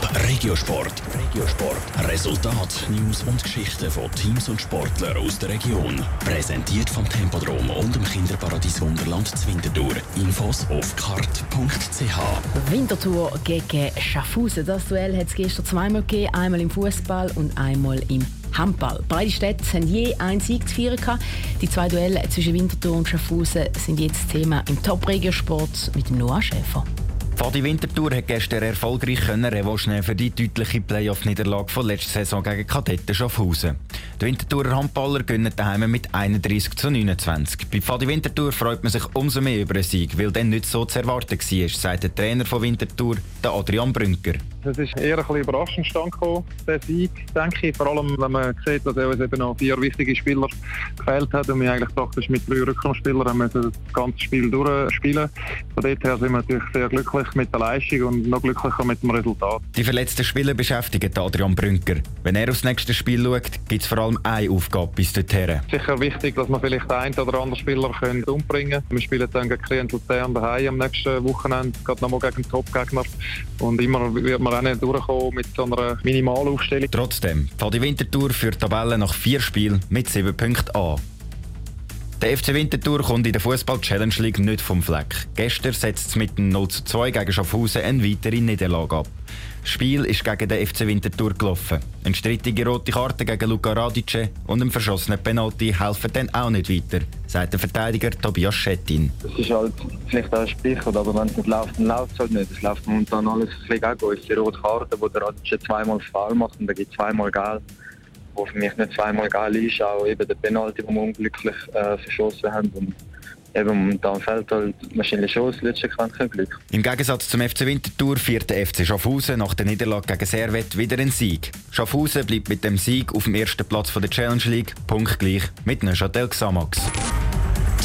Top Regiosport. Regiosport. Resultat, News und Geschichten von Teams und Sportlern aus der Region. Präsentiert vom Tempodrom und dem Kinderparadies Wunderland Zwintertour. Infos auf kart.ch. Winterthur gegen Schaffhausen. Das Duell hat es gestern zweimal gegeben. Einmal im Fußball und einmal im Handball. Beide Städte haben je einen Sieg zu feiern. Die zwei Duelle zwischen Winterthur und Schaffhausen sind jetzt Thema im Top-Regiosport mit Noah Schäfer. Fadi Winterthur hat gestern erfolgreich können Revanche nehmen für die deutliche Playoff-Niederlage von letzter Saison gegen Kadetten Schaffhausen. Die Winterthurer Handballer gönnen daheim mit 31 zu 29. Bei Fadi Winterthur freut man sich umso mehr über einen Sieg, weil dann nicht so zu erwarten war, sagt der Trainer von Winterthur, der Adrian Brünker. Es ist eher ein bisschen überraschend stand der Sieg, denke ich. Vor allem, wenn man sieht, dass er uns eben noch vier wichtige Spieler gefehlt hat und wir eigentlich praktisch mit drei Rückkampfspielern haben das ganze Spiel durchspielen. Von dort her sind wir natürlich sehr glücklich mit der Leistung und noch glücklicher mit dem Resultat. Die verletzten Spieler beschäftigen Adrian Brünker. Wenn er aufs nächste Spiel schaut, gibt es vor allem eine Aufgabe bis dorthin. Sicher wichtig, dass wir vielleicht einen oder anderen Spieler können umbringen können. Wir spielen dann gegen Krient Luzern daheim am nächsten Wochenende, gerade nochmal gegen den Top-Gegner. Und immer wird man auch nicht durchkommen mit so einer Minimalaufstellung. Trotzdem, fällt die Wintertour für die Tabelle nach vier Spielen mit sieben Punkten an. Der FC Winterthur kommt in der Fußball Challenge League nicht vom Fleck. Gestern setzt es mit dem 0 zu 2 gegen Schaffhausen eine weitere Niederlage ab. Das Spiel ist gegen den FC Winterthur gelaufen. Eine strittige rote Karte gegen Luca Radice und ein verschossener Penalty helfen dann auch nicht weiter, sagt der Verteidiger Tobias Schettin. Es ist halt vielleicht auch ein Sprichwort, aber wenn es nicht läuft, dann läuft es halt nicht. Es läuft momentan alles ein bisschen gegen uns. Die rote Karte, wo der Radice zweimal Foul macht und dann gibt zweimal Geld wo für mich nicht zweimal geil ist, auch eben der Penalty, den wir unglücklich äh, verschossen haben. Und eben, dann fällt halt wahrscheinlich schon das letzte Quäntchen Glück. Im Gegensatz zum FC Winterthur führt der FC Schaffhausen nach der Niederlage gegen Servet wieder einen Sieg. Schaffhausen bleibt mit dem Sieg auf dem ersten Platz der Challenge League, punktgleich mit Neuchâtel Xamax.